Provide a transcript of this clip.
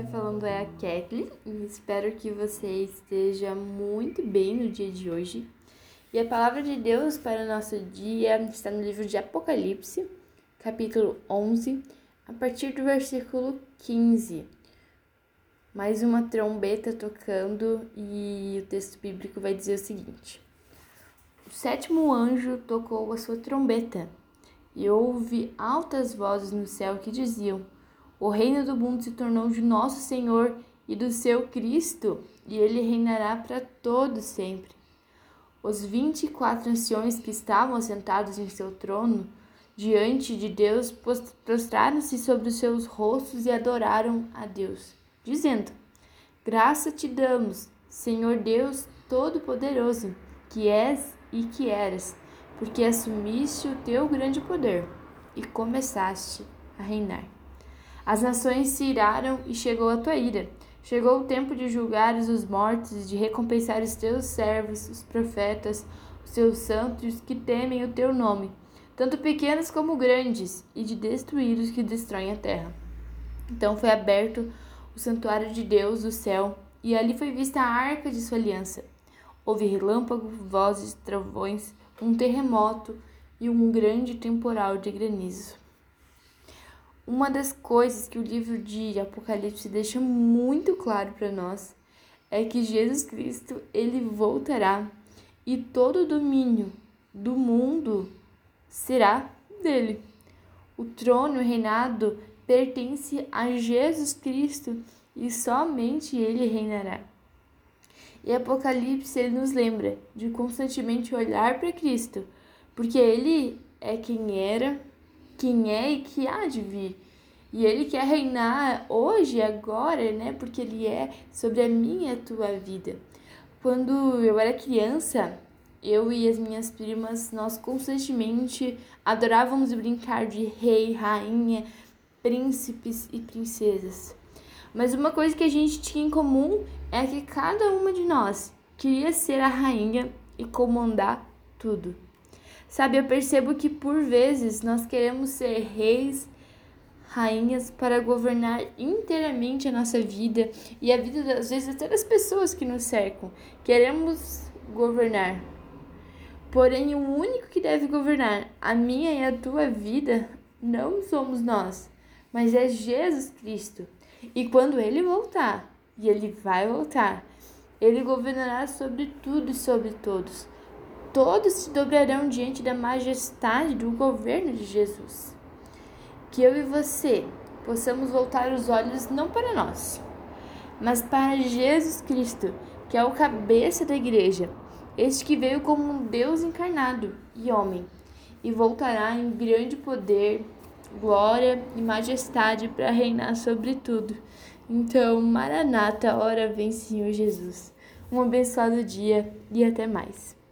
falando é a Kathleen e espero que você esteja muito bem no dia de hoje. E a palavra de Deus para o nosso dia está no livro de Apocalipse, capítulo 11, a partir do versículo 15. Mais uma trombeta tocando e o texto bíblico vai dizer o seguinte: O sétimo anjo tocou a sua trombeta e houve altas vozes no céu que diziam: o reino do mundo se tornou de nosso Senhor e do seu Cristo, e ele reinará para todo sempre. Os vinte e quatro anciões que estavam assentados em seu trono, diante de Deus, prostraram-se sobre os seus rostos e adoraram a Deus, dizendo: Graça te damos, Senhor Deus Todo-Poderoso, que és e que eras, porque assumiste o teu grande poder e começaste a reinar. As nações se iraram e chegou a tua ira. Chegou o tempo de julgares os mortos de recompensar os teus servos, os profetas, os teus santos que temem o teu nome, tanto pequenos como grandes, e de destruir os que destroem a terra. Então foi aberto o santuário de Deus, o céu, e ali foi vista a arca de sua aliança. Houve relâmpago, vozes, trovões, um terremoto e um grande temporal de granizo. Uma das coisas que o livro de Apocalipse deixa muito claro para nós é que Jesus Cristo ele voltará e todo o domínio do mundo será dele. O trono o reinado pertence a Jesus Cristo e somente ele reinará. E Apocalipse ele nos lembra de constantemente olhar para Cristo, porque ele é quem era, quem é e que há de vir. E ele quer reinar hoje, agora, né? Porque ele é sobre a minha e a tua vida. Quando eu era criança, eu e as minhas primas, nós constantemente adorávamos brincar de rei, rainha, príncipes e princesas. Mas uma coisa que a gente tinha em comum é que cada uma de nós queria ser a rainha e comandar tudo. Sabe, eu percebo que por vezes nós queremos ser reis, rainhas para governar inteiramente a nossa vida e a vida, às vezes, até das pessoas que nos cercam. Queremos governar. Porém, o único que deve governar a minha e a tua vida não somos nós, mas é Jesus Cristo. E quando ele voltar, e ele vai voltar, ele governará sobre tudo e sobre todos todos se dobrarão diante da majestade do governo de Jesus. Que eu e você possamos voltar os olhos não para nós, mas para Jesus Cristo, que é o cabeça da igreja, este que veio como um Deus encarnado e homem, e voltará em grande poder, glória e majestade para reinar sobre tudo. Então, Maranata, hora vem Senhor Jesus. Um abençoado dia e até mais.